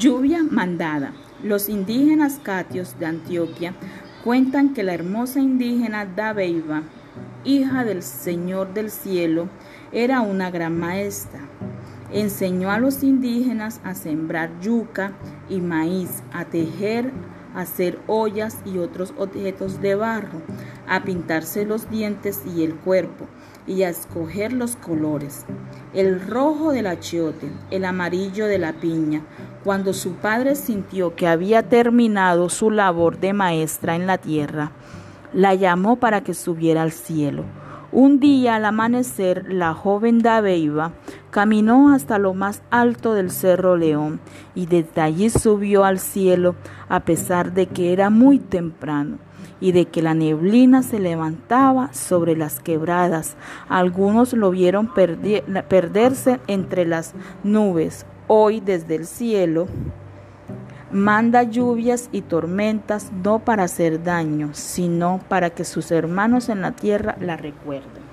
Lluvia mandada. Los indígenas catios de Antioquia cuentan que la hermosa indígena Dabeiba, hija del Señor del Cielo, era una gran maestra. Enseñó a los indígenas a sembrar yuca y maíz, a tejer, hacer ollas y otros objetos de barro, a pintarse los dientes y el cuerpo, y a escoger los colores. El rojo del achiote, el amarillo de la piña. Cuando su padre sintió que había terminado su labor de maestra en la tierra, la llamó para que subiera al cielo. Un día al amanecer, la joven Dabeiba caminó hasta lo más alto del Cerro León y desde allí subió al cielo a pesar de que era muy temprano y de que la neblina se levantaba sobre las quebradas. Algunos lo vieron perderse entre las nubes. Hoy desde el cielo manda lluvias y tormentas no para hacer daño, sino para que sus hermanos en la tierra la recuerden.